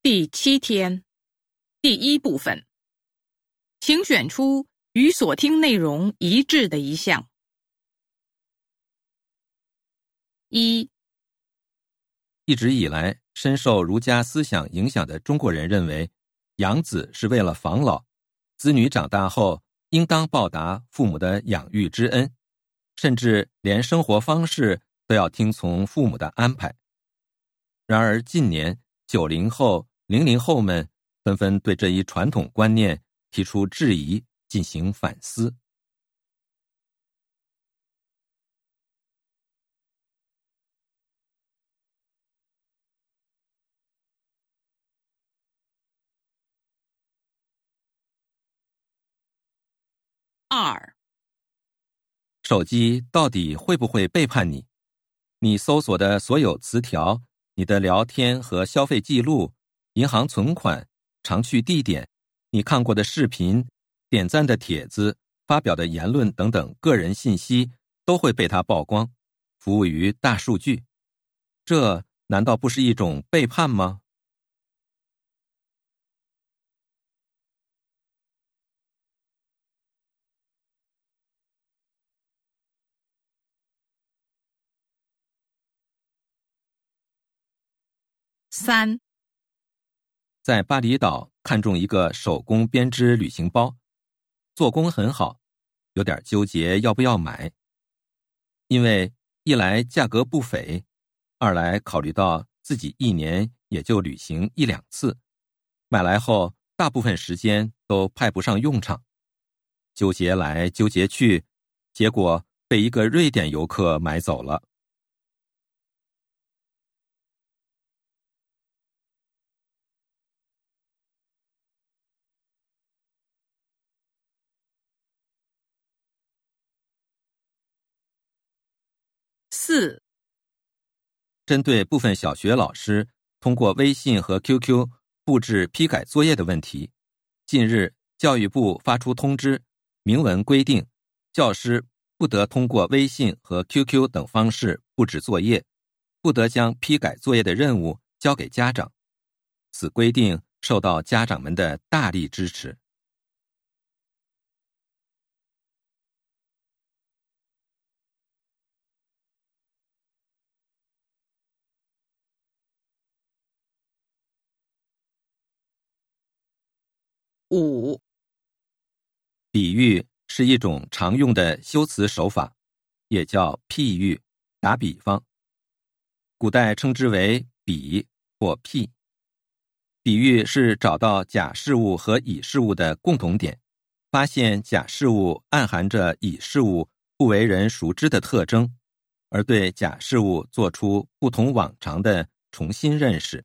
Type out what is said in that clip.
第七天，第一部分，请选出与所听内容一致的一项。一，一直以来深受儒家思想影响的中国人认为，养子是为了防老，子女长大后应当报答父母的养育之恩，甚至连生活方式都要听从父母的安排。然而近年，九零后。零零后们纷纷对这一传统观念提出质疑，进行反思。二，手机到底会不会背叛你？你搜索的所有词条，你的聊天和消费记录。银行存款、常去地点、你看过的视频、点赞的帖子、发表的言论等等个人信息都会被他曝光，服务于大数据，这难道不是一种背叛吗？三。在巴厘岛看中一个手工编织旅行包，做工很好，有点纠结要不要买。因为一来价格不菲，二来考虑到自己一年也就旅行一两次，买来后大部分时间都派不上用场，纠结来纠结去，结果被一个瑞典游客买走了。四，针对部分小学老师通过微信和 QQ 布置批改作业的问题，近日教育部发出通知，明文规定，教师不得通过微信和 QQ 等方式布置作业，不得将批改作业的任务交给家长。此规定受到家长们的大力支持。五，比喻是一种常用的修辞手法，也叫譬喻、打比方。古代称之为比或譬。比喻是找到甲事物和乙事物的共同点，发现甲事物暗含着乙事物不为人熟知的特征，而对甲事物做出不同往常的重新认识。